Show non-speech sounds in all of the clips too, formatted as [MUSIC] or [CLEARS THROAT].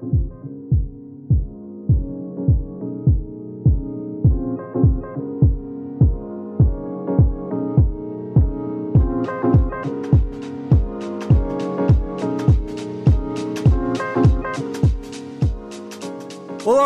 Olá,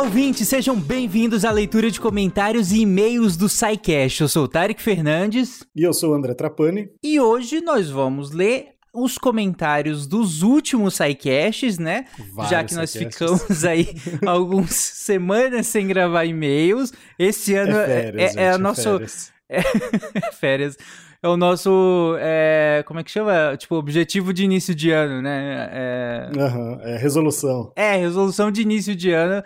ouvintes, sejam bem-vindos à leitura de comentários e e-mails do SciCast. Eu sou o Tarek Fernandes. E eu sou o André Trapani. E hoje nós vamos ler os comentários dos últimos SciCasts, né? Vários Já que nós ficamos [LAUGHS] aí algumas semanas sem gravar e-mails. Esse ano é, férias, é, é, é, é nosso. Férias. [LAUGHS] É, férias é o nosso. É, como é que chama? Tipo, objetivo de início de ano, né? É, uhum, é resolução. É, resolução de início de ano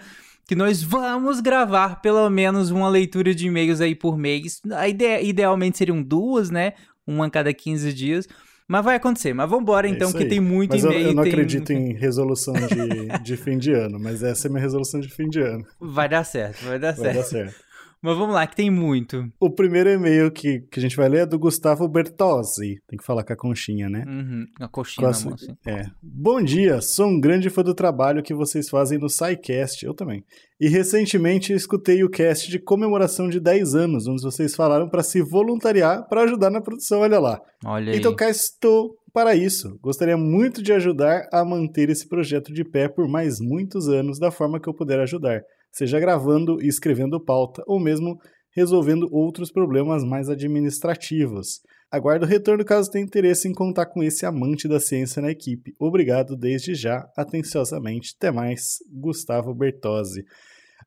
que nós vamos gravar pelo menos uma leitura de e-mails aí por mês. A ideia, idealmente seriam duas, né? Uma a cada 15 dias. Mas vai acontecer. Mas vamos embora é então, que tem muito mas e-mail. Eu, eu não tem... acredito em resolução de, de fim de ano, mas essa é minha resolução de fim de ano. Vai dar certo, vai dar vai certo. Vai dar certo. Mas vamos lá, que tem muito. O primeiro e-mail que, que a gente vai ler é do Gustavo Bertozzi. Tem que falar com a conchinha, né? Uhum, a conchinha assim. É. Bom dia, sou um grande fã do trabalho que vocês fazem no SciCast, eu também. E recentemente escutei o cast de comemoração de 10 anos, onde vocês falaram para se voluntariar para ajudar na produção, olha lá. Olha aí. Então cá estou para isso. Gostaria muito de ajudar a manter esse projeto de pé por mais muitos anos da forma que eu puder ajudar seja gravando e escrevendo pauta, ou mesmo resolvendo outros problemas mais administrativos. Aguardo o retorno caso tenha interesse em contar com esse amante da ciência na equipe. Obrigado desde já, atenciosamente. Até mais, Gustavo Bertozzi.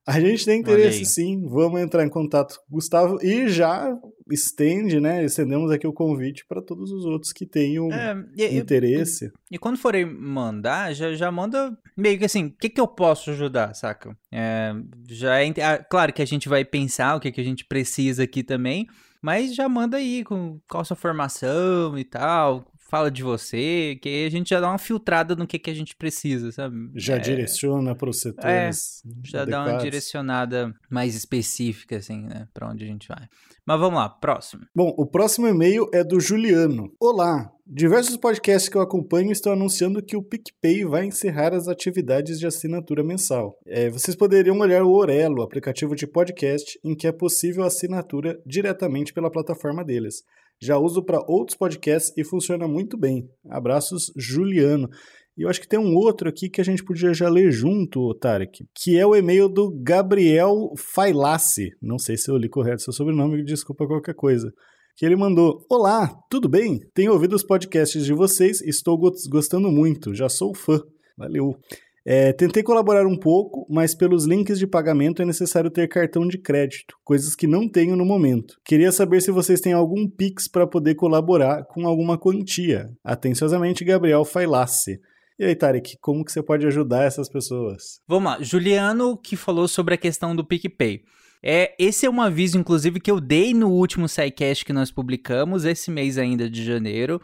A gente tem interesse sim, vamos entrar em contato com o Gustavo e já estende, né? Estendemos aqui o convite para todos os outros que tenham é, e, interesse. E, e, quando forem mandar, já, já manda meio que assim, o que, que eu posso ajudar, saca? É, já é, ah, claro que a gente vai pensar o que, que a gente precisa aqui também, mas já manda aí com qual a sua formação e tal, fala de você, que aí a gente já dá uma filtrada no que, que a gente precisa, sabe? Já é, direciona para os setores. É, já adequados. dá uma direcionada mais específica, assim, né, para onde a gente vai. Mas vamos lá, próximo. Bom, o próximo e-mail é do Juliano. Olá, Diversos podcasts que eu acompanho estão anunciando que o PicPay vai encerrar as atividades de assinatura mensal. É, vocês poderiam olhar o Orelo, aplicativo de podcast, em que é possível assinatura diretamente pela plataforma deles. Já uso para outros podcasts e funciona muito bem. Abraços, Juliano. E eu acho que tem um outro aqui que a gente podia já ler junto, Tarek, que é o e-mail do Gabriel Failassi. Não sei se eu li correto seu sobrenome, desculpa qualquer coisa. Que ele mandou: Olá, tudo bem? Tenho ouvido os podcasts de vocês, estou gostando muito, já sou fã. Valeu. É, tentei colaborar um pouco, mas pelos links de pagamento é necessário ter cartão de crédito, coisas que não tenho no momento. Queria saber se vocês têm algum Pix para poder colaborar com alguma quantia. Atenciosamente, Gabriel Failasse. E aí, Tarek, como que você pode ajudar essas pessoas? Vamos lá. Juliano que falou sobre a questão do PicPay. É, esse é um aviso, inclusive, que eu dei no último SciCast que nós publicamos, esse mês ainda de janeiro.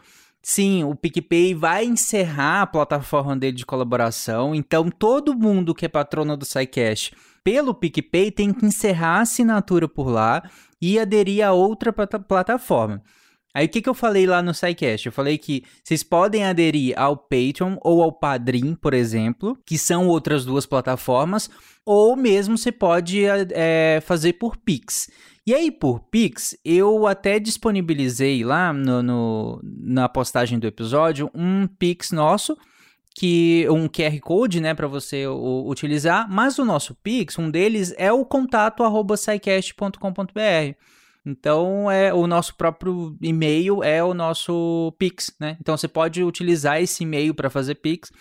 Sim, o PicPay vai encerrar a plataforma dele de colaboração, então todo mundo que é patrono do SciCast pelo PicPay tem que encerrar a assinatura por lá e aderir a outra plataforma. Aí o que, que eu falei lá no SciCast? Eu falei que vocês podem aderir ao Patreon ou ao Padrim, por exemplo, que são outras duas plataformas, ou mesmo você pode é, fazer por Pix. E aí, por Pix, eu até disponibilizei lá no, no, na postagem do episódio um Pix nosso, que um QR Code, né, para você o, utilizar, mas o nosso Pix, um deles é o contato arroba então, é o nosso próprio e-mail é o nosso Pix, né? Então, você pode utilizar esse e-mail para fazer Pix.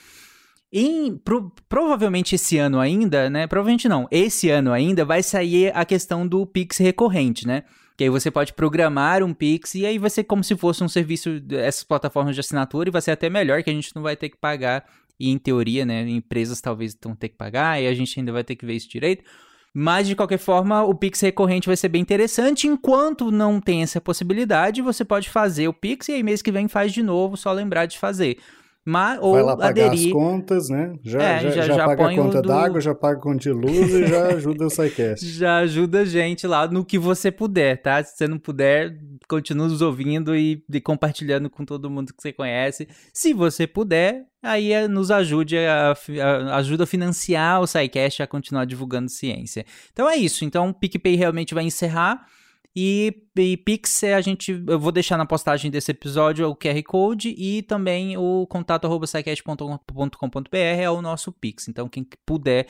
Em, pro, provavelmente esse ano ainda, né? Provavelmente não. Esse ano ainda vai sair a questão do Pix recorrente, né? Que aí você pode programar um Pix e aí vai ser como se fosse um serviço dessas plataformas de assinatura e vai ser até melhor que a gente não vai ter que pagar. E em teoria, né? Empresas talvez vão ter que pagar e a gente ainda vai ter que ver isso direito. Mas, de qualquer forma, o Pix recorrente vai ser bem interessante. Enquanto não tem essa possibilidade, você pode fazer o Pix e aí mês que vem faz de novo, só lembrar de fazer. Mas, ou Vai lá pagar aderir. as contas, né? Já, É, já, já- já já paga a conta do- d'água, já paga a conta de luz e já ajuda o SciCast. [LAUGHS] Já ajuda a gente lá no que você puder, tá? Se você não puder, continue nos ouvindo e, e compartilhando com todo mundo que você conhece. Se você puder, aí é, nos ajude a, a- ajuda a financiar o SciCast a continuar divulgando ciência. Então é isso. Então o PicPay realmente vai encerrar. E, e Pix, é a gente, eu vou deixar na postagem desse episódio o QR Code e também o contato arroba é o nosso Pix. Então, quem puder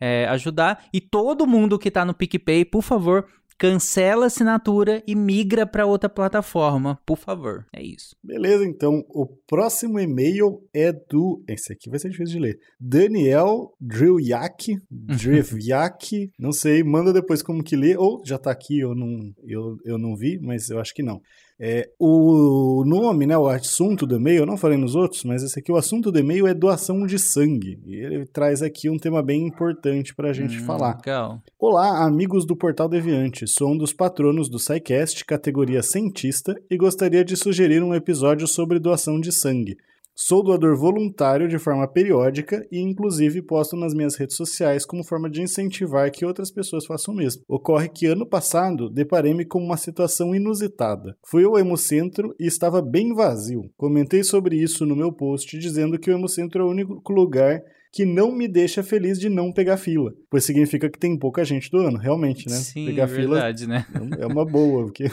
é, ajudar. E todo mundo que tá no PicPay, por favor, cancela a assinatura e migra para outra plataforma, por favor. É isso. Beleza, então o próximo e-mail é do. Esse aqui vai ser difícil de ler. Daniel Drillyak. Drivyak. não sei, manda depois como que lê. Ou já tá aqui, eu não, eu, eu não vi, mas eu acho que não. É, o nome, né, o assunto do e-mail, eu não falei nos outros, mas esse aqui, o assunto do e-mail é doação de sangue. E ele traz aqui um tema bem importante pra gente Hum, falar. Legal. Olá, amigos do Portal Deviante. Sou um dos patronos do SciCast, categoria cientista, e gostaria de sugerir um episódio sobre doação de sangue. Sou doador voluntário de forma periódica e, inclusive, posto nas minhas redes sociais como forma de incentivar que outras pessoas façam o mesmo. Ocorre que ano passado deparei-me com uma situação inusitada. Fui ao Hemocentro e estava bem vazio. Comentei sobre isso no meu post, dizendo que o Hemocentro é o único lugar que não me deixa feliz de não pegar fila, pois significa que tem pouca gente doando, realmente, né? Sim, pegar fila verdade, né? é uma boa, porque.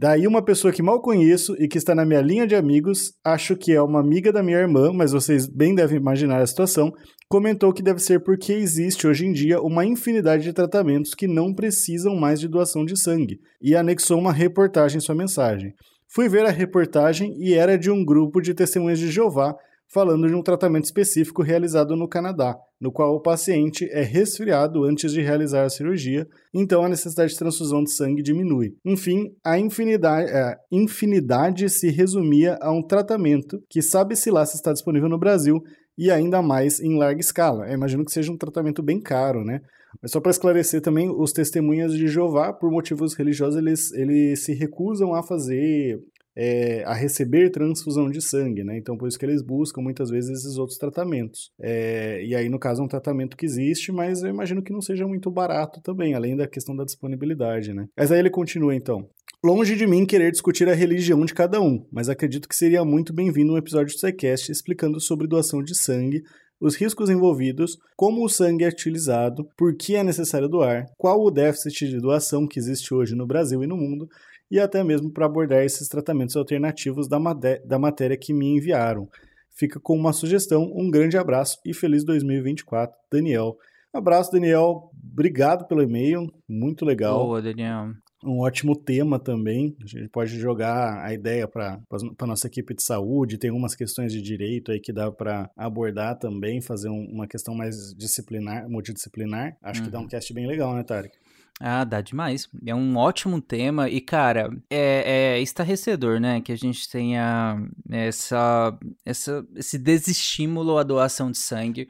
Daí uma pessoa que mal conheço e que está na minha linha de amigos, acho que é uma amiga da minha irmã, mas vocês bem devem imaginar a situação, comentou que deve ser porque existe hoje em dia uma infinidade de tratamentos que não precisam mais de doação de sangue, e anexou uma reportagem em sua mensagem. Fui ver a reportagem e era de um grupo de testemunhas de Jeová falando de um tratamento específico realizado no Canadá, no qual o paciente é resfriado antes de realizar a cirurgia, então a necessidade de transfusão de sangue diminui. Enfim, a infinidade, a infinidade se resumia a um tratamento que sabe-se lá se está disponível no Brasil e ainda mais em larga escala. Eu imagino que seja um tratamento bem caro, né? Mas só para esclarecer também, os testemunhas de Jeová, por motivos religiosos, eles, eles se recusam a fazer é, a receber transfusão de sangue, né? Então, por isso que eles buscam muitas vezes esses outros tratamentos. É, e aí, no caso, é um tratamento que existe, mas eu imagino que não seja muito barato também, além da questão da disponibilidade, né? Mas aí ele continua, então. Longe de mim querer discutir a religião de cada um, mas acredito que seria muito bem-vindo um episódio do SciCast explicando sobre doação de sangue, os riscos envolvidos, como o sangue é utilizado, por que é necessário doar, qual o déficit de doação que existe hoje no Brasil e no mundo, e até mesmo para abordar esses tratamentos alternativos da, da matéria que me enviaram. Fica com uma sugestão, um grande abraço e feliz 2024, Daniel. Abraço, Daniel. Obrigado pelo e-mail, muito legal. Boa, Daniel. Um ótimo tema também. A gente pode jogar a ideia para a nossa equipe de saúde. Tem algumas questões de direito aí que dá para abordar também, fazer um, uma questão mais disciplinar, multidisciplinar. Acho uhum. que dá um cast bem legal, né, Tarek? Ah, dá demais. É um ótimo tema e, cara, é, é estarrecedor, né? Que a gente tenha essa, essa, esse desestímulo à doação de sangue.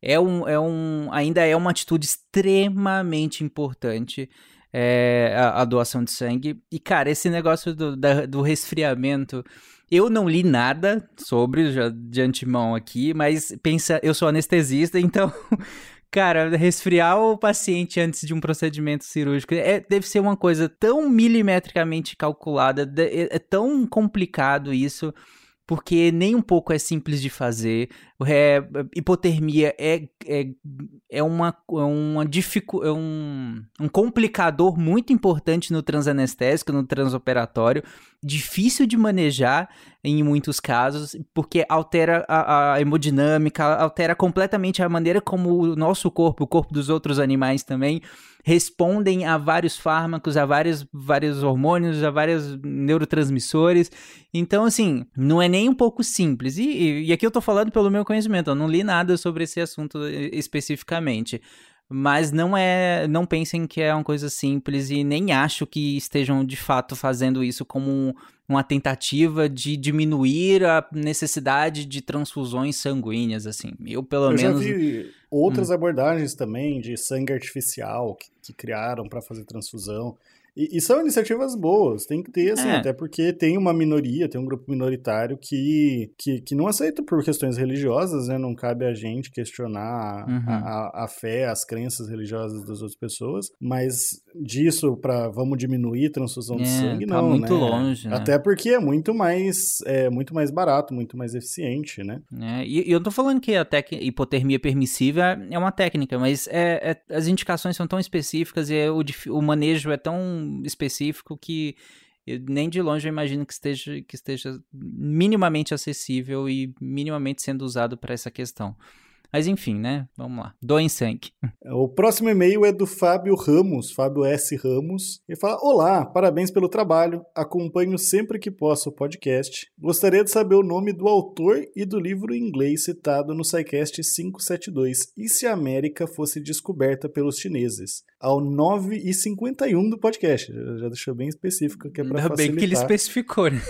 É um, é um, ainda é uma atitude extremamente importante é, a, a, doação de sangue. E, cara, esse negócio do, da, do resfriamento. Eu não li nada sobre já de antemão aqui, mas pensa, eu sou anestesista, [LAUGHS] então Cara, resfriar o paciente antes de um procedimento cirúrgico é, deve ser uma coisa tão milimetricamente calculada, é, é tão complicado isso, porque nem um pouco é simples de fazer. É, hipotermia é, é, é, uma, é, uma dificu é um, um complicador muito importante no transanestésico, no transoperatório, difícil de manejar em muitos casos, porque altera a, a, hemodinâmica, altera completamente a maneira como o nosso corpo, o corpo dos outros animais também, respondem a vários fármacos, a vários, vários hormônios, a vários neurotransmissores. Então, assim, não é nem um pouco simples. E, e, e aqui eu tô falando pelo meu conhecimento, eu não li nada sobre esse assunto especificamente. Mas não é, não pensem que é uma coisa simples e nem acho que estejam de fato fazendo isso como uma tentativa de diminuir a necessidade de transfusões sanguíneas, assim. Eu pelo Eu menos já vi outras hum. abordagens também de sangue artificial que, que criaram para fazer transfusão. E, e, são iniciativas boas, tem que ter, assim, é. até porque tem uma minoria, tem um grupo minoritário que, que, que não aceita por questões religiosas, né? Não cabe a gente questionar uhum. a, a, a, fé, as crenças religiosas das outras pessoas, mas disso para vamos diminuir transfusão é, de sangue, tá não, muito né? longe, né? Até porque é muito mais, é muito mais barato, muito mais eficiente, né? É, e, e eu tô falando que a hipotermia permissiva é uma técnica, mas é, é, as indicações são tão específicas e o, o manejo é tão específico que nem de longe eu imagino que esteja, que esteja minimamente acessível e minimamente sendo usado para essa questão. Mas enfim, né? Vamos lá. Doem sangue. O próximo e-mail é do Fábio Ramos, Fábio S. Ramos. Ele fala: Olá, parabéns pelo trabalho. Acompanho sempre que posso o podcast. Gostaria de saber o nome do autor e do livro em inglês citado no SciCast 572. E se a América fosse descoberta pelos chineses? Ao 9 e 51 do podcast. Já deixou bem específico que é para facilitar. bem que ele especificou, né?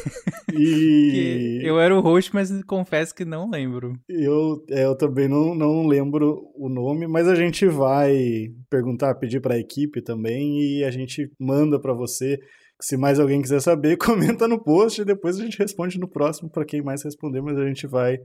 E... [LAUGHS] eu era o host, mas confesso que não lembro. Eu, é, eu também não não, lembro o nome, mas a gente vai perguntar, pedir para a equipe também e a gente manda para você. Se mais alguém quiser saber, [LAUGHS] comenta no post e depois a gente responde no próximo para quem mais responder, mas a gente vai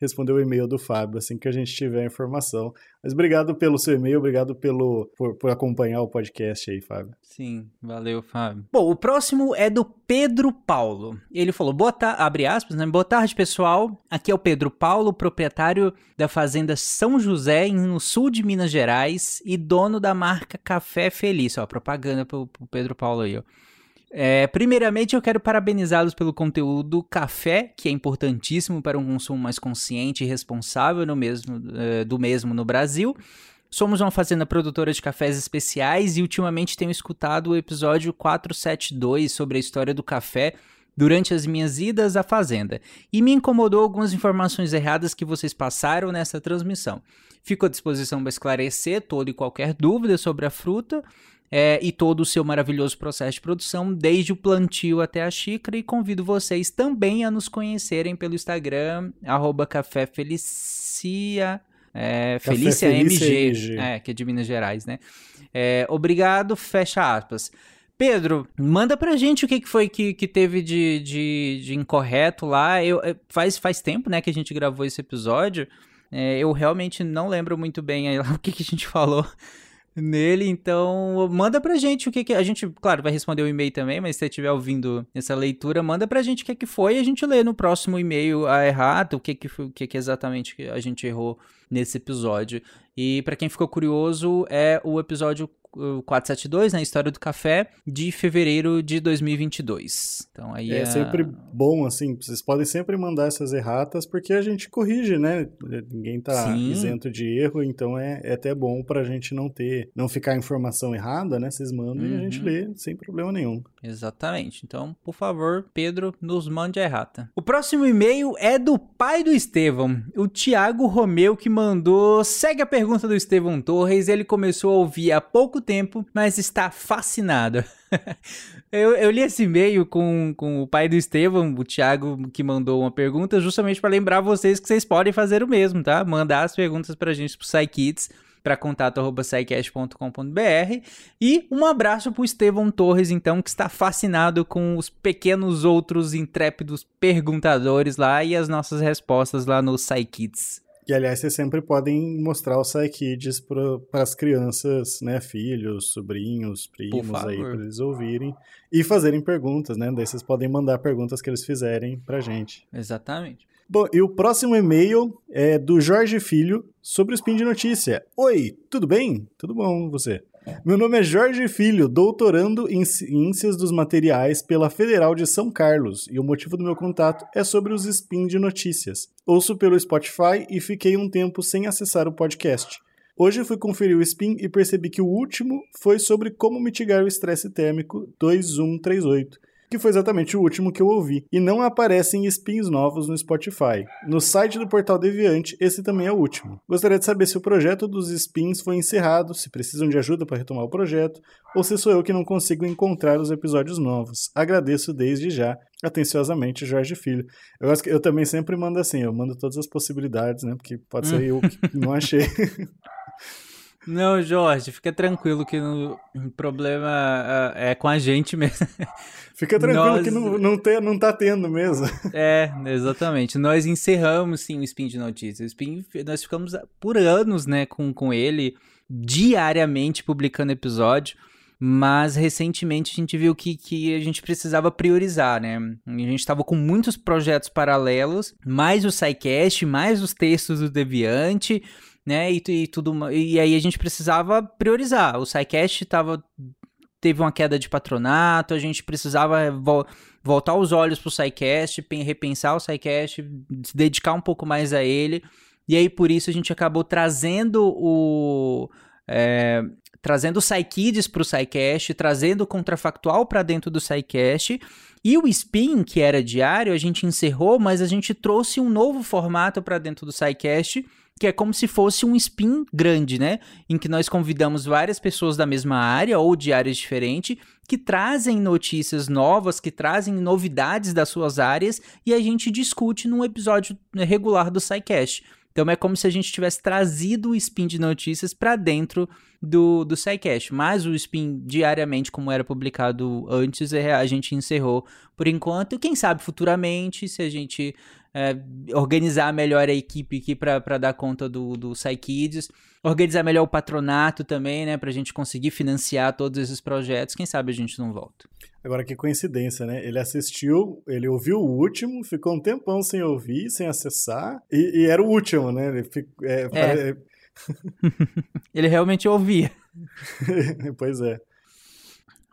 responder o e-mail do Fábio assim que a gente tiver a informação. Mas obrigado pelo seu e-mail, obrigado pelo, por, por acompanhar o podcast aí, Fábio. Sim, valeu, Fábio. Bom, o próximo é do Pedro Paulo. Ele falou, boa tarde, abre aspas, né? Boa tarde, pessoal. Aqui é o Pedro Paulo, proprietário da fazenda São José, no sul de Minas Gerais, e dono da marca Café Feliz. Ó, propaganda pro, pro Pedro Paulo aí, ó. É, primeiramente, eu quero parabenizá-los pelo conteúdo café, que é importantíssimo para um consumo mais consciente e responsável no mesmo, é, do mesmo no Brasil. Somos uma fazenda produtora de cafés especiais e ultimamente tenho escutado o episódio 472 sobre a história do café durante as minhas idas à fazenda e me incomodou algumas informações erradas que vocês passaram nessa transmissão. Fico à disposição para esclarecer toda e qualquer dúvida sobre a fruta é, e todo o seu maravilhoso processo de produção, desde o plantio até a xícara, e convido vocês também a nos conhecerem pelo Instagram, arroba Café Felicia, é, Felícia, Felícia MG, MG, É, que é de Minas Gerais, né? É, obrigado, fecha aspas. Pedro, manda pra gente o que, que foi que, que teve de, de, de incorreto lá. Eu, faz, faz tempo, né, que a gente gravou esse episódio. É, eu realmente não lembro muito bem aí, [LAUGHS] o que, que a gente falou nele, então manda pra gente o que que a gente, claro, vai responder o e-mail também, mas se você estiver ouvindo essa leitura, manda pra gente o que que foi e a gente lê no próximo e-mail a errata, o que que o que que exatamente a gente errou nesse episódio. E para quem ficou curioso, é o episódio 472, na né, História do Café, de fevereiro de 2022. Então aí é, é sempre bom, assim, vocês podem sempre mandar essas erratas, porque a gente corrige, né? Ninguém tá Sim. isento de erro, então é, é até bom pra gente não ter, não ficar informação errada, né? Vocês mandam uhum. e a gente uhum. lê sem problema nenhum. Exatamente. Então, por favor, Pedro, nos mande a errata. O próximo e-mail é do pai do Estevão, o Tiago Romeu, que mandou. Segue a pergunta do Estevão Torres. Ele começou a ouvir há pouco tempo, mas está fascinado. [LAUGHS] eu, eu, li esse e-mail com, com o pai do Estevão, o Thiago, que mandou uma pergunta, justamente para lembrar vocês que vocês podem fazer o mesmo, tá? Mandar as perguntas para a gente pro SciKids para contato@saicast.com.br e um abraço para o Estevão Torres então que está fascinado com os pequenos outros intrépidos perguntadores lá e as nossas respostas lá no SciKids. E aliás, vocês sempre podem mostrar o Psykids para as crianças, né? Filhos, sobrinhos, primos aí, para eles ouvirem e fazerem perguntas, né? Daí vocês podem mandar perguntas que eles fizerem pra gente. Exatamente. Bom, e o próximo e-mail é do Jorge Filho sobre o Spin de Notícia. Oi, tudo bem? Tudo bom, você? Meu nome é Jorge Filho, doutorando em Ciências dos Materiais pela Federal de São Carlos, e o motivo do meu contato é sobre os spin de notícias. Ouço pelo Spotify e fiquei um tempo sem acessar o podcast. Hoje fui conferir o spin e percebi que o último foi sobre como mitigar o estresse térmico 2138 que foi exatamente o último que eu ouvi, e não aparecem spins novos no Spotify. No site do Portal Deviante, esse também é o último. Gostaria de saber se o projeto dos spins foi encerrado, se precisam de ajuda para retomar o projeto, ou se sou eu que não consigo encontrar os episódios novos. Agradeço desde já. Atenciosamente, Jorge Filho. Eu, acho que eu também sempre mando assim, eu mando todas as possibilidades, né? Porque pode ser eu que não achei. [LAUGHS] Não, Jorge, fica tranquilo que o problema é com a gente mesmo. [LAUGHS] Fica tranquilo Nós... que não, não, tem, não tá tendo mesmo. [LAUGHS] É, exatamente. Nós encerramos sim o Spin de Notícias. O Spin, nós ficamos por anos, né, com, com ele, diariamente publicando episódio. Mas recentemente a gente viu que, que a gente precisava priorizar, né? A gente estava com muitos projetos paralelos, mais o SciCast, mais os textos do Deviante, né? E, e, tudo. E aí a gente precisava priorizar. O SciCast tava, teve uma queda de patronato, a gente precisava vo voltar os olhos pro SciCast, repensar o SciCast, se dedicar um pouco mais a ele. E aí, por isso, a gente acabou trazendo o. É, trazendo o PsyKids para o PsyCast, trazendo o contrafactual para dentro do PsyCast. E o Spin, que era diário, a gente encerrou, mas a gente trouxe um novo formato para dentro do PsyCast, que é como se fosse um spin grande, né? Em que nós convidamos várias pessoas da mesma área ou de áreas diferentes que trazem notícias novas, que trazem novidades das suas áreas e a gente discute num episódio regular do SciCast. Então é como se a gente tivesse trazido o spin de notícias para dentro do, do SciCast. Mas o spin diariamente, como era publicado antes, é, a gente encerrou por enquanto. E quem sabe futuramente, se a gente é, organizar melhor a equipe aqui para dar conta do, do SciKids, organizar melhor o patronato também, né? Para a gente conseguir financiar todos esses projetos. Quem sabe a gente não volta. Agora que coincidência, né? Ele assistiu, ele ouviu o último, ficou um tempão sem ouvir, sem acessar, e, e era o último, né? Ele, fico, é, é. Pare... [LAUGHS] ele realmente ouvia. [LAUGHS] pois é.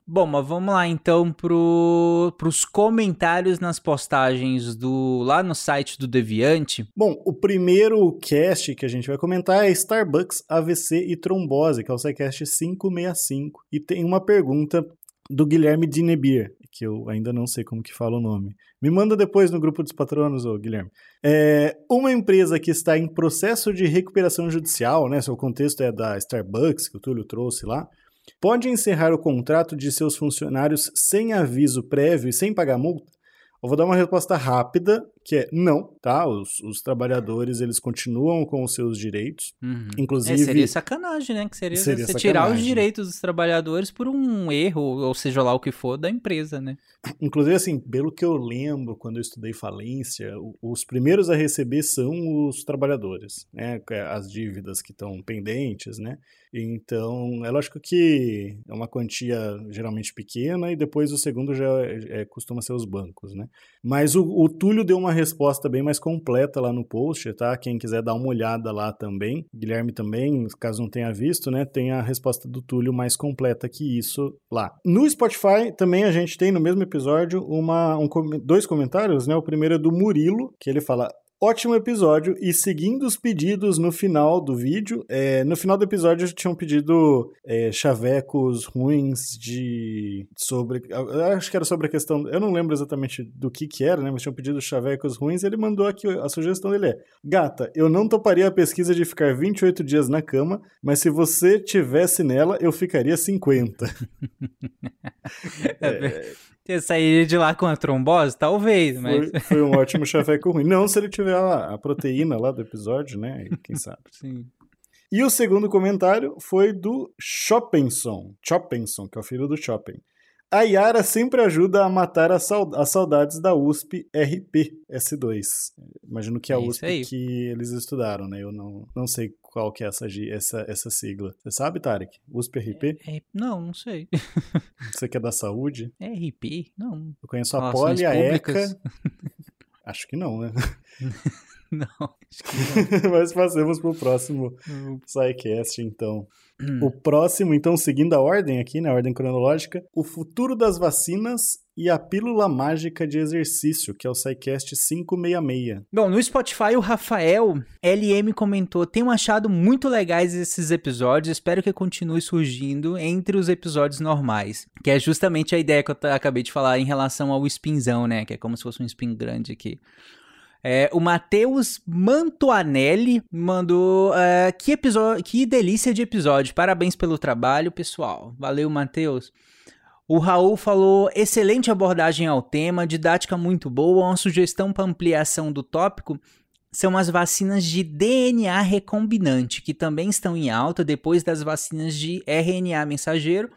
Bom, mas vamos lá então pro, pros comentários nas postagens do lá no site do Deviante. Bom, o primeiro cast que a gente vai comentar é Starbucks, AVC e trombose, que é o SciCast 565. E tem uma pergunta do Guilherme Dinebir, que eu ainda não sei como que fala o nome. Me manda depois no grupo dos patronos, ô Guilherme. É, uma empresa que está em processo de recuperação judicial, né? Seu contexto é da Starbucks, que o Túlio trouxe lá, pode encerrar o contrato de seus funcionários sem aviso prévio e sem pagar multa? Eu vou dar uma resposta rápida, que é não, tá? Os, os trabalhadores, eles continuam com os seus direitos. Uhum. Inclusive... É, seria sacanagem, né? Que seria, seria você tirar os direitos dos trabalhadores por um erro, ou seja lá o que for, da empresa, né? [CLEARS THROAT] Inclusive, assim, pelo que eu lembro, quando eu estudei falência, os primeiros a receber são os trabalhadores, né? É, as dívidas que estão pendentes, né? Então, é lógico que é uma quantia geralmente pequena e depois o segundo já é, é, costuma ser os bancos, né? Mas o, o, Túlio deu uma resposta bem mais completa lá no post, tá? Quem quiser dar uma olhada lá também, Guilherme também, caso não tenha visto, né? Tem a resposta do Túlio mais completa que isso lá. No Spotify também a gente tem no mesmo episódio uma, um, dois comentários, né? O primeiro é do Murilo, que ele fala: Ótimo episódio e seguindo os pedidos no final do vídeo, é, no final do episódio tinham pedido é, chavecos ruins de sobre, acho que era sobre a questão, eu não lembro exatamente do que que era, né, mas tinham pedido chavecos ruins. Ele mandou aqui a sugestão dele é: gata, eu não toparia a pesquisa de ficar 28 dias na cama, mas se você tivesse nela, eu ficaria 50. [LAUGHS] é, você sairia de lá com a trombose? Talvez, mas. Foi, foi um [LAUGHS] ótimo chaveco ruim. Não se ele tiver a, a proteína lá do episódio, né? Quem sabe. Sim. E o segundo comentário foi do Chopinson. Chopinson, que é o filho do Chopin. A Yara sempre ajuda a matar as, saudades da USP RP S2. Imagino que é a é USP que eles estudaram, né? Eu não, não sei qual que é essa, essa, essa sigla. Você sabe, Tarek? USP RP? É, é, não, não sei. [LAUGHS] Você que é da saúde? RP? Não. Eu conheço a Poli, a ECA. Acho que não, né? [LAUGHS] [LAUGHS] não, acho que não. [LAUGHS] Mas passemos pro próximo. SciCast, então. Hum. O próximo, então, seguindo a ordem aqui, na né, ordem cronológica, o futuro das vacinas e a pílula mágica de exercício, que é o SciCast 566. Bom, no Spotify o Rafael LM comentou: "Tenho achado muito legais esses episódios, espero que continue surgindo entre os episódios normais", que é justamente a ideia que eu acabei de falar em relação ao spinzão, né, que é como se fosse um spin grande aqui. É, o Matheus Mantuanelli mandou. Uh, que, episódio, que delícia de episódio. Parabéns pelo trabalho, pessoal. Valeu, Matheus. O Raul falou: excelente abordagem ao tema, didática muito boa, uma sugestão para ampliação do tópico. são as vacinas de DNA recombinante, que também estão em alta depois das vacinas de RNA mensageiro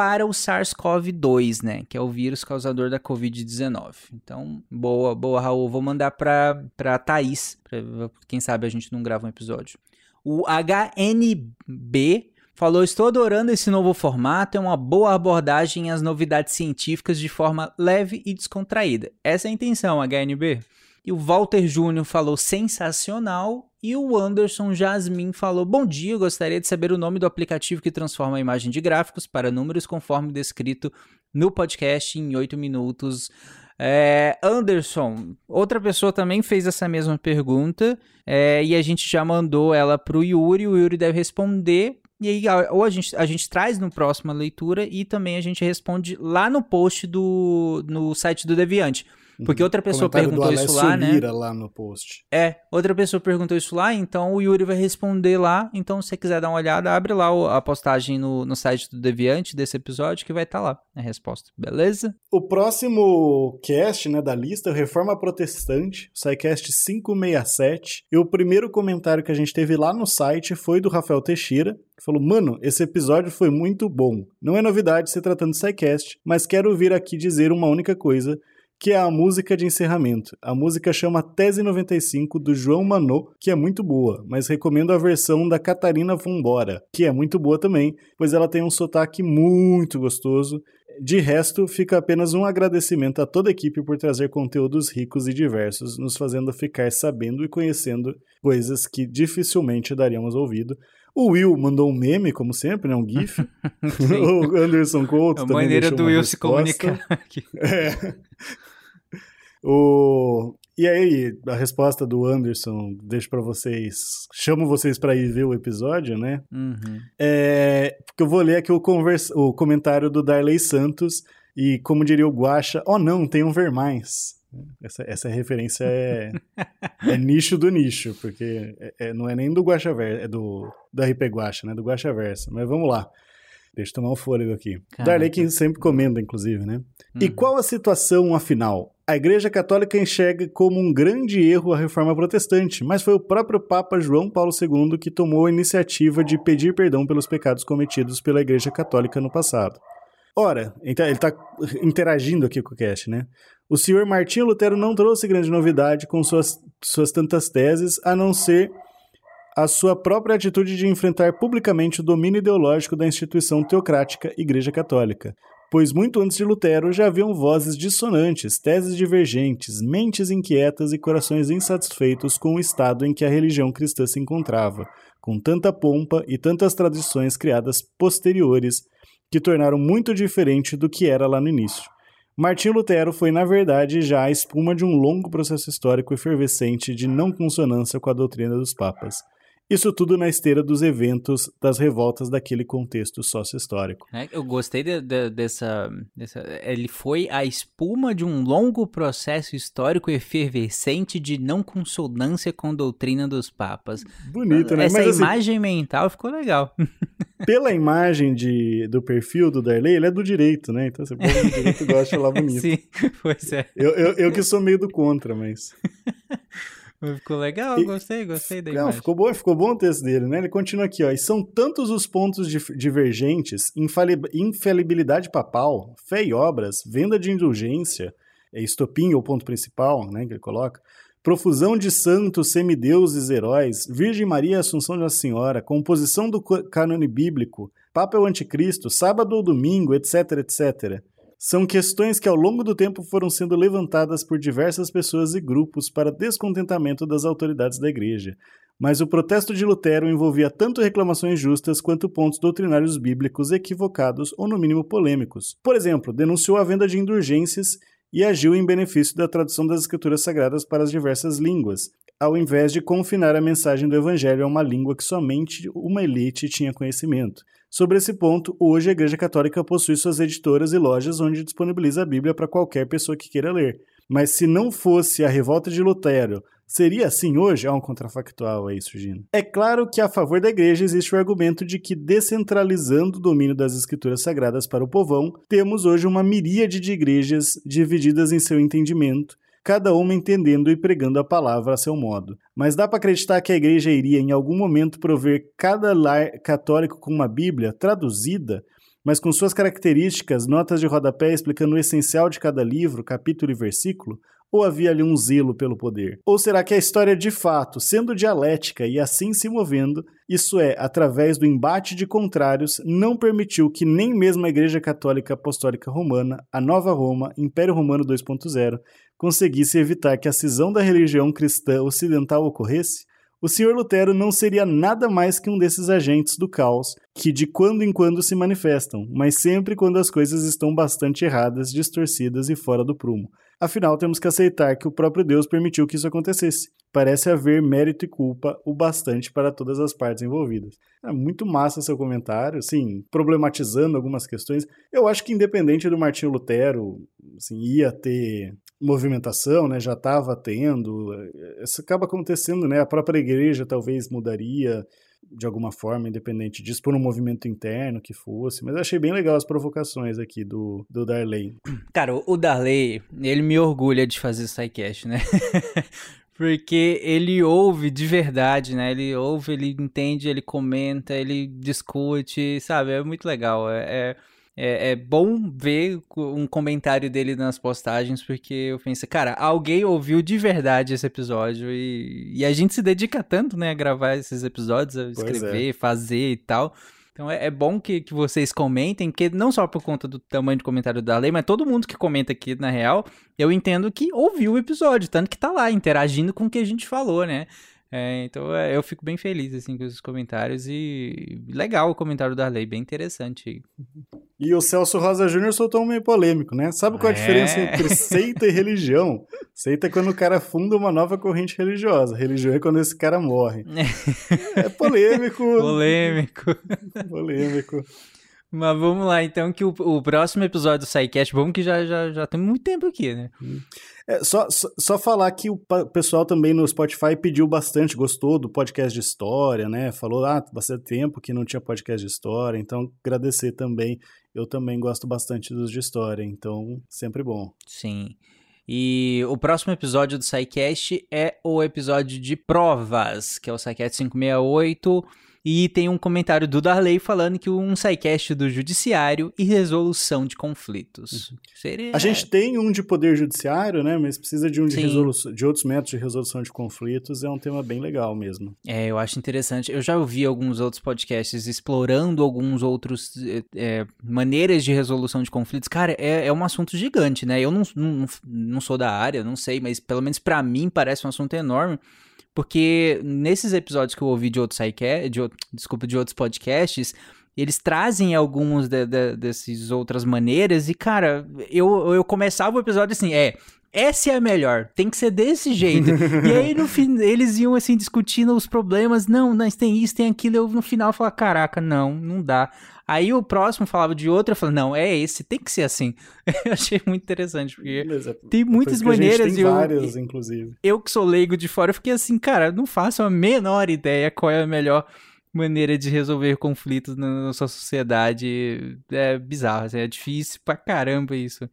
para o SARS-CoV-2, né, que é o vírus causador da COVID-19. Então, boa, boa, Raul, vou mandar para para Thaís, pra, quem sabe a gente não grava um episódio. O HNB falou: Estou adorando esse novo formato, é uma boa abordagem às novidades científicas de forma leve e descontraída. Essa é a intenção, HNB. E o Walter Júnior falou sensacional. E o Anderson Jasmin falou: Bom dia, gostaria de saber o nome do aplicativo que transforma a imagem de gráficos para números conforme descrito no podcast em 8 minutos. É, Anderson, outra pessoa também fez essa mesma pergunta é, e a gente já mandou ela para o Yuri. O Yuri deve responder. E aí, ou a gente, a gente traz no próxima leitura e também a gente responde lá no post do no site do Deviante. Porque outra pessoa perguntou isso lá, né? lá no post. É, outra pessoa perguntou isso lá, então o Yuri vai responder lá. Então, se você quiser dar uma olhada, abre lá a postagem no, no site do Deviante desse episódio que vai estar tá lá a resposta, beleza? O próximo cast, né, da lista, é Reforma Protestante, SciCast 567. E o primeiro comentário que a gente teve lá no site foi do Rafael Teixeira, que falou: Mano, esse episódio foi muito bom. Não é novidade se tratando de SciCast, mas quero vir aqui dizer uma única coisa que é a música de encerramento. A música chama Tese 95 do João Manô, que é muito boa, mas recomendo a versão da Catarina Vambora, que é muito boa também, pois ela tem um sotaque muito gostoso. De resto, fica apenas um agradecimento a toda a equipe por trazer conteúdos ricos e diversos, nos fazendo ficar sabendo e conhecendo coisas que dificilmente daríamos ouvido. O Will mandou um meme, como sempre, né? Um GIF. [LAUGHS] [LAUGHS] o Anderson Couto. A maneira do Will resposta. se comunicar [LAUGHS] aqui. É. O... E aí, a resposta do Anderson, deixo para vocês, chamo vocês para ir ver o episódio, né? Uhum. É, porque eu vou ler aqui o, conversa... o comentário do Darley Santos, e como diria o Guacha, oh não, tem um ver mais. Essa, essa referência é, [LAUGHS] é nicho do nicho, porque é, é, não é nem do Guacha Versa, é do, do RP Guacha, né? Do Guacha Versa. Mas vamos lá. Deixa eu tomar um fôlego aqui. Caraca. Darley que sempre comenta, inclusive, né? Uhum. E qual a situação, afinal? A Igreja Católica enxerga como um grande erro a reforma protestante, mas foi o próprio Papa João Paulo II que tomou a iniciativa de pedir perdão pelos pecados cometidos pela Igreja Católica no passado. Ora, então, ele está interagindo aqui com o cast, né? O senhor Martinho Lutero não trouxe grande novidade com suas, suas tantas teses, a não ser a sua própria atitude de enfrentar publicamente o domínio ideológico da instituição teocrática Igreja Católica pois muito antes de Lutero já haviam vozes dissonantes, teses divergentes, mentes inquietas e corações insatisfeitos com o estado em que a religião cristã se encontrava, com tanta pompa e tantas tradições criadas posteriores que tornaram muito diferente do que era lá no início. Martim Lutero foi, na verdade, já a espuma de um longo processo histórico efervescente de não consonância com a doutrina dos papas. Isso tudo na esteira dos eventos das revoltas daquele contexto sócio-histórico. É, eu gostei de, de, dessa, dessa. Ele foi a espuma de um longo processo histórico efervescente de não consonância com a doutrina dos papas. Bonito, né? Essa Mas, assim, imagem assim, mental ficou legal. [LAUGHS] Pela imagem de, do perfil do Darley, ele é do direito, né? Então, você pode do direito gosta de falar [LAUGHS] bonito. Sim, pois é. Eu, eu, eu que sou meio do contra, mas. [LAUGHS] Ficou legal, gostei, gostei da não, Ficou bom, ficou bom o texto dele, né? Ele continua aqui, ó. E são tantos os pontos divergentes, infalibilidade papal, fé e obras, venda de indulgência, é estopim o ponto principal, né, que ele coloca, profusão de santos, semideuses, heróis, Virgem Maria e Assunção de Nossa Senhora, composição do cânone bíblico, Papa é o Anticristo, sábado ou domingo, etc, etc. São questões que ao longo do tempo foram sendo levantadas por diversas pessoas e grupos para descontentamento das autoridades da Igreja. Mas o protesto de Lutero envolvia tanto reclamações justas quanto pontos doutrinários bíblicos equivocados ou, no mínimo, polêmicos. Por exemplo, denunciou a venda de indulgências e agiu em benefício da tradução das Escrituras Sagradas para as diversas línguas, ao invés de confinar a mensagem do Evangelho a uma língua que somente uma elite tinha conhecimento. Sobre esse ponto, hoje a Igreja Católica possui suas editoras e lojas onde disponibiliza a Bíblia para qualquer pessoa que queira ler. Mas se não fosse a revolta de Lutero, seria assim hoje? Há um contrafactual aí surgindo. É claro que a favor da Igreja existe o argumento de que, descentralizando o domínio das Escrituras Sagradas para o povão, temos hoje uma miríade de igrejas divididas em seu entendimento cada uma entendendo e pregando a palavra a seu modo. Mas dá para acreditar que a igreja iria em algum momento prover cada lar católico com uma Bíblia traduzida, mas com suas características, notas de rodapé explicando o essencial de cada livro, capítulo e versículo? Ou havia ali um zelo pelo poder? Ou será que a história de fato, sendo dialética e assim se movendo, isso é, através do embate de contrários, não permitiu que nem mesmo a Igreja Católica Apostólica Romana, a Nova Roma, Império Romano 2.0, conseguisse evitar que a cisão da religião cristã ocidental ocorresse? O Sr. Lutero não seria nada mais que um desses agentes do caos que de quando em quando se manifestam, mas sempre quando as coisas estão bastante erradas, distorcidas e fora do prumo. Afinal, temos que aceitar que o próprio Deus permitiu que isso acontecesse. Parece haver mérito e culpa o bastante para todas as partes envolvidas. É muito massa seu comentário, sim, problematizando algumas questões. Eu acho que independente do Martinho Lutero, assim, ia ter movimentação, né? Já estava tendo. Isso acaba acontecendo, né? A própria igreja talvez mudaria de alguma forma, independente disso, por um movimento interno que fosse. Mas eu achei bem legal as provocações aqui do, do Darley. [CLEARS THROAT] Cara, o Darley, ele me orgulha de fazer SciCast, né? [LAUGHS] Porque ele ouve de verdade, né? Ele ouve, ele entende, ele comenta, ele discute, sabe? É muito legal. É, é é, é, bom ver um comentário dele nas postagens, porque eu pensei, cara, alguém ouviu de verdade esse episódio e, e a gente se dedica tanto, né, a gravar esses episódios, a é. escrever, é. fazer e tal. Então é, é bom que, que vocês comentem, porque não só por conta do tamanho de comentário da lei, mas todo mundo que comenta aqui, na real, eu entendo que ouviu o episódio, tanto que tá lá interagindo com o que a gente falou, né? É, então é, eu fico bem feliz assim com os comentários e legal o comentário da lei, bem interessante. E o Celso Rosa Júnior soltou um meio polêmico, né? Sabe qual é a diferença é. entre seita e religião? Seita é quando o cara funda uma nova corrente religiosa. Religião é quando esse cara morre. [LAUGHS] É polêmico. polêmico. polêmico. Mas vamos lá, então, que o, o próximo episódio do SciCast, vamos que já, já, já tem muito tempo aqui, né? É, só, só, só, falar que o pessoal também no Spotify pediu bastante, gostou do podcast de história, né? Falou, ah, bastante tempo que não tinha podcast de história, então agradecer também. Eu também gosto bastante dos de história, então sempre bom. Sim. E o próximo episódio do SciCast é o episódio de provas, que é o SciCast 568 e tem um comentário do Darley falando que um SciCast do Judiciário e resolução de conflitos. Uhum. Seria... A gente tem um de poder judiciário, né? Mas precisa de um de, resolução, de outros métodos de resolução de conflitos. É um tema bem legal mesmo. É, eu acho interessante. Eu já ouvi alguns outros podcasts explorando alguns outros é, maneiras de resolução de conflitos. Cara, é, é um assunto gigante, né? Eu não, não, não sou da área, não sei, mas pelo menos para mim parece um assunto enorme. Porque nesses episódios que eu ouvi de outros de, desculpa, de outros podcasts, eles trazem alguns de, de, dessas outras maneiras e, cara, eu, eu começava o episódio assim, é, essa é a melhor, tem que ser desse jeito. [LAUGHS] e aí, no fim, eles iam, assim, discutindo os problemas, não, mas tem isso, tem aquilo, eu no final falava, caraca, não, não dá. Aí o próximo falava de outro, eu falei, não, é esse, tem que ser assim. [LAUGHS] eu achei muito interessante, porque Beleza. tem muitas maneiras. tem várias, eu, inclusive. Eu que sou leigo de fora, eu fiquei assim, cara, não faço a menor ideia qual é a melhor maneira de resolver conflitos na nossa sociedade. É bizarro, assim, é difícil pra caramba isso.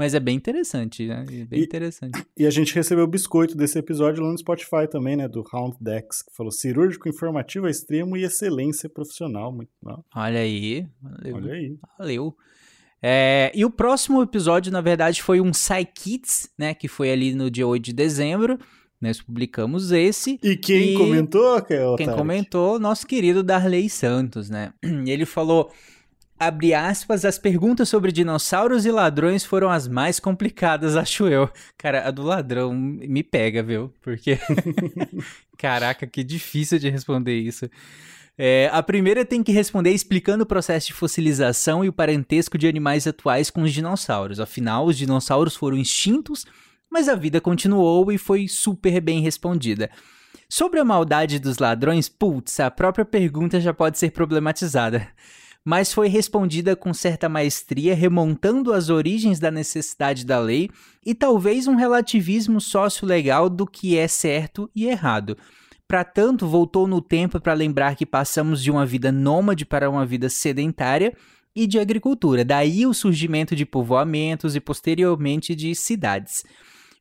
Mas é bem interessante, né? É bem e, interessante. E a gente recebeu o biscoito desse episódio lá no Spotify também, né? Do Round Dex, que falou cirúrgico, informativo, extremo e excelência profissional. Muito bom. Olha aí. Valeu. Olha aí. Valeu. É, e o próximo episódio, na verdade, foi um Psykits, né? Que foi ali no dia 8 de dezembro. Nós publicamos esse. E quem e comentou, Quem comentou, nosso querido Darley Santos, né? [CLEARS THROAT] Ele falou abre aspas, as perguntas sobre dinossauros e ladrões foram as mais complicadas, acho eu. Cara, a do ladrão me pega, viu? Porque. [LAUGHS] Caraca, que difícil de responder isso. É, a primeira tem que responder explicando o processo de fossilização e o parentesco de animais atuais com os dinossauros. Afinal, os dinossauros foram extintos, mas a vida continuou e foi super bem respondida. Sobre a maldade dos ladrões, putz, a própria pergunta já pode ser problematizada mas foi respondida com certa maestria, remontando as origens da necessidade da lei e talvez um relativismo sócio-legal do que é certo e errado. Para tanto, voltou no tempo para lembrar que passamos de uma vida nômade para uma vida sedentária e de agricultura, daí o surgimento de povoamentos e posteriormente de cidades.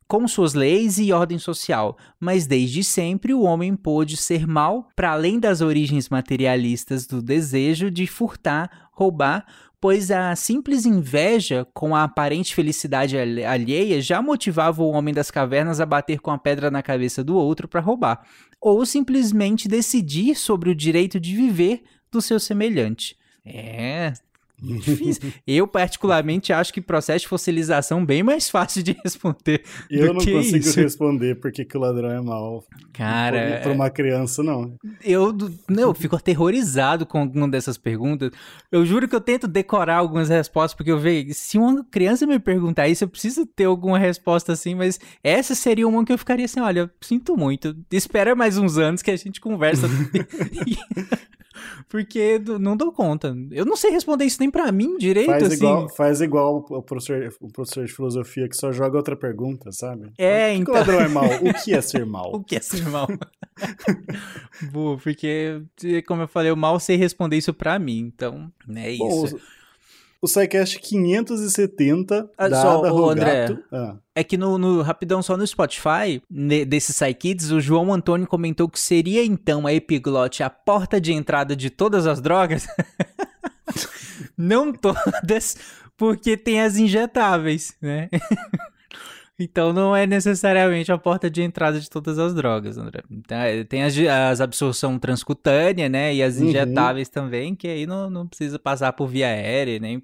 Com suas leis e ordem social, mas desde sempre o homem pôde ser mal para além das origens materialistas do desejo de furtar, roubar, pois a simples inveja com a aparente felicidade alheia já motivava o homem das cavernas a bater com a pedra na cabeça do outro para roubar, ou simplesmente decidir sobre o direito de viver do seu semelhante. É, Difícil. Eu, particularmente, acho que processo de fossilização bem mais fácil de responder. Eu não consigo isso. responder porque que o ladrão é mal. Cara. Para uma criança, não. Eu, não, eu fico aterrorizado com alguma dessas perguntas. Eu juro que eu tento decorar algumas respostas, porque eu vejo. Se uma criança me perguntar isso, eu preciso ter alguma resposta assim, mas essa seria uma que eu ficaria assim: olha, sinto muito. Espera mais uns anos que a gente conversa. [LAUGHS] [LAUGHS] porque não dou conta. Eu não sei responder isso nem para mim direito, faz assim. Igual, faz igual o professor, o professor de filosofia que só joga outra pergunta, sabe? É, o que então... O ladrão é mal? O que é ser [LAUGHS] mal? o que é ser mal? [LAUGHS] Boa, porque, como eu falei, eu mal sei responder isso para mim, então, é isso. Bom, o SciCast 570 ah, da só, Ada ô, André, ah. É que no, no, rapidão só no Spotify, ne, desse SciKids, o João Antônio comentou que seria então a epiglote a porta de entrada de todas as drogas. [LAUGHS] Não todas, porque tem as injetáveis, né? [LAUGHS] Então não é necessariamente a porta de entrada de todas as drogas, André. Tem as, as absorção transcutânea, né? E as uhum. injetáveis também, que aí não, não precisa passar por via aérea, nem,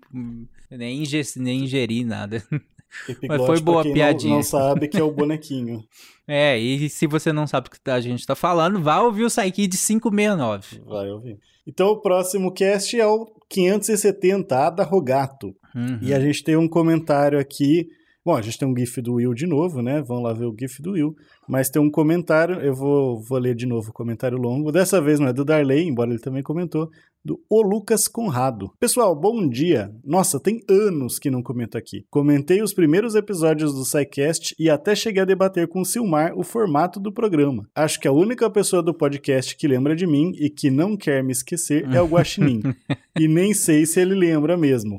nem, ingerir, nem ingerir nada. [LAUGHS] Mas foi boa piadinha. Não, não sabe que é o [LAUGHS] bonequinho. é, e se você não sabe o que a gente tá falando, vá ouvir o Saiki de 569. Vai ouvir. Então o próximo cast é o 570, Ada Rogato. Uhum. E a gente tem um comentário aqui Bom, a gente tem um GIF do Will de novo, né? Vamos lá ver o GIF do Will. Mas tem um comentário, eu vou, vou ler de novo o comentário longo. Dessa vez não é do Darley, embora ele também comentou, do O Lucas Conrado. Pessoal, bom dia. Nossa, tem anos que não comento aqui. Comentei os primeiros episódios do SciCast e até cheguei a debater com o Silmar o formato do programa. Acho que a única pessoa do podcast que lembra de mim e que não quer me esquecer é o Guaxinim. [LAUGHS] e nem sei se ele lembra mesmo.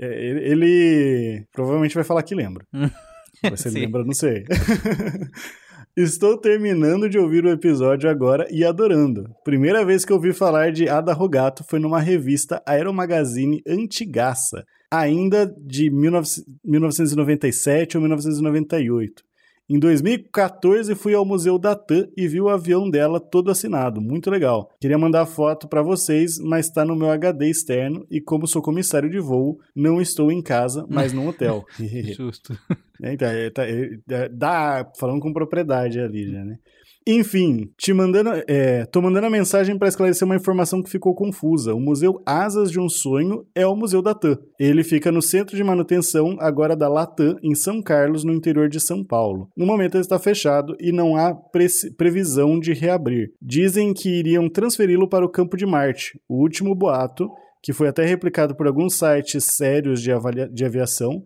É, ele, provavelmente vai falar que lembra. [LAUGHS] Mas ele lembra, não sei. [LAUGHS] Estou terminando de ouvir o episódio agora e adorando. Primeira vez que ouvi falar de Ada Rogato foi numa revista Aeromagazine antigaça, ainda de 19... 1997 ou 1998. Em 2014 fui ao Museu da TAM e vi o avião dela todo assinado, muito legal. Queria mandar foto para vocês, mas está no meu HD externo e como sou comissário de voo, não estou em casa, mas no hotel. [LAUGHS] Justo. É, então, é, tá, é, dá, falando com propriedade ali já, né? Enfim, te mandando, é, tô mandando a mensagem para esclarecer uma informação que ficou confusa. O Museu Asas de um Sonho é o Museu da TAM. Ele fica no centro de manutenção agora da Latam, em São Carlos, no interior de São Paulo. No momento ele está fechado e não há pre previsão de reabrir. Dizem que iriam transferi-lo para o Campo de Marte. O último boato, que foi até replicado por alguns sites sérios de, de aviação,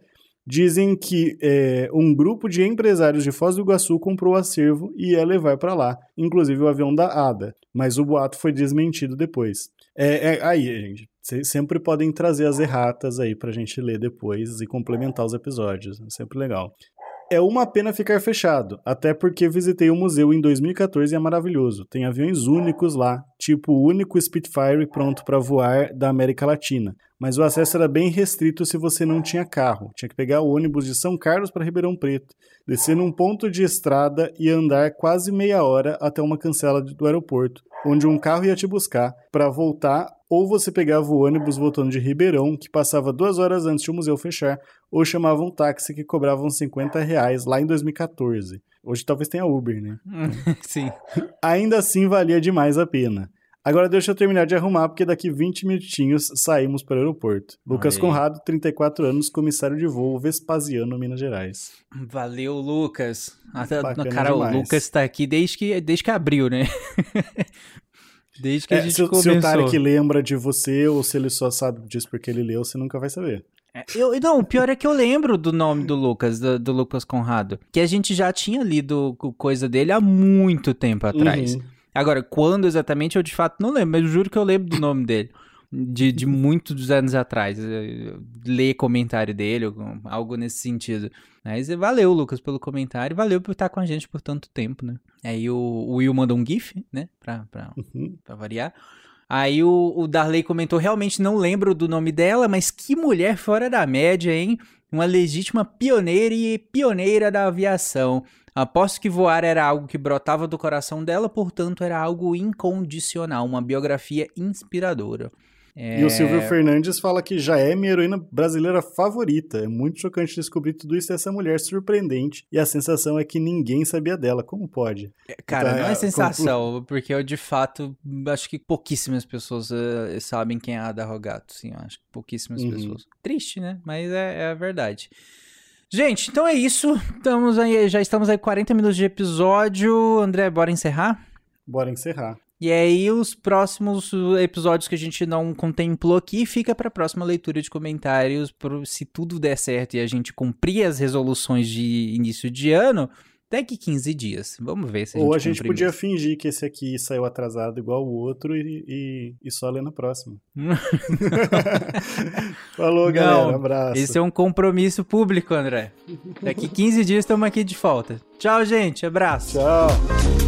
dizem que é, um grupo de empresários de Foz do Iguaçu comprou o acervo e ia levar para lá, inclusive o avião da ADA, mas o boato foi desmentido depois. É, é aí, gente, vocês sempre podem trazer as erratas aí pra gente ler depois e complementar os episódios, é sempre legal. É uma pena ficar fechado, até porque visitei o museu em 2014 e é maravilhoso. Tem aviões únicos lá, tipo o único Spitfire pronto para voar da América Latina. Mas o acesso era bem restrito se você não tinha carro. Tinha que pegar o ônibus de São Carlos para Ribeirão Preto, descer num ponto de estrada e andar quase meia hora até uma cancela do aeroporto, onde um carro ia te buscar para voltar ou você pegava o ônibus voltando de Ribeirão, que passava duas horas antes de o museu fechar, ou chamava um táxi que cobrava uns 50 reais lá em 2014. Hoje talvez tenha Uber, né? [LAUGHS] Sim. Ainda assim valia demais a pena. Agora deixa eu terminar de arrumar, porque daqui 20 minutinhos saímos para o aeroporto. Lucas Aí. Conrado, 34 anos, comissário de voo Vespasiano, Minas Gerais. Valeu, Lucas. Cara, demais. o Lucas está aqui desde que, desde que abriu, né? [LAUGHS] Desde que é, a gente se, começou. Se o Tarek lembra de você ou se ele só sabe disso porque ele leu, você nunca vai saber. É, eu, não, o pior é que eu lembro do nome do Lucas, do, do, Lucas Conrado. Que a gente já tinha lido coisa dele há muito tempo atrás. Uhum. Agora, quando exatamente eu de fato não lembro, mas eu juro que eu lembro do nome dele. de, de muitos anos atrás. Ler comentário dele, algo nesse sentido. Mas valeu, Lucas, pelo comentário. Valeu por estar com a gente por tanto tempo, né? Aí o, o Will mandou um GIF, né? Pra, pra, uhum. pra variar. Aí o, o Darley comentou: realmente não lembro do nome dela, mas que mulher fora da média, hein? Uma legítima pioneira e pioneira da aviação. Aposto que voar era algo que brotava do coração dela, portanto era algo incondicional, uma biografia inspiradora. É... E o Silvio Fernandes fala que já é minha heroína brasileira favorita. É muito chocante descobrir tudo isso dessa mulher surpreendente. E a sensação é que ninguém sabia dela. Como pode? É, cara, então, não é, é sensação, [LAUGHS] porque eu de fato acho que pouquíssimas pessoas uh, sabem quem é a Ada Rogato. Sim, acho que pouquíssimas uhum. pessoas. Triste, né? Mas é, é a verdade. Gente, então é isso. Estamos aí, já estamos aí 40 minutos de episódio. André, bora encerrar? Bora encerrar. E aí, os próximos episódios que a gente não contemplou aqui, fica para a próxima leitura de comentários. Se tudo der certo e a gente cumprir as resoluções de início de ano, daqui 15 dias. Vamos ver se a gente Ou a gente podia mesmo. fingir que esse aqui saiu atrasado igual o outro e, e, e só ler na próxima. [LAUGHS] [LAUGHS] Falou, galera. abraço. Esse é um compromisso público, André. Daqui 15 dias estamos aqui de volta. Tchau, gente. Abraço. Tchau.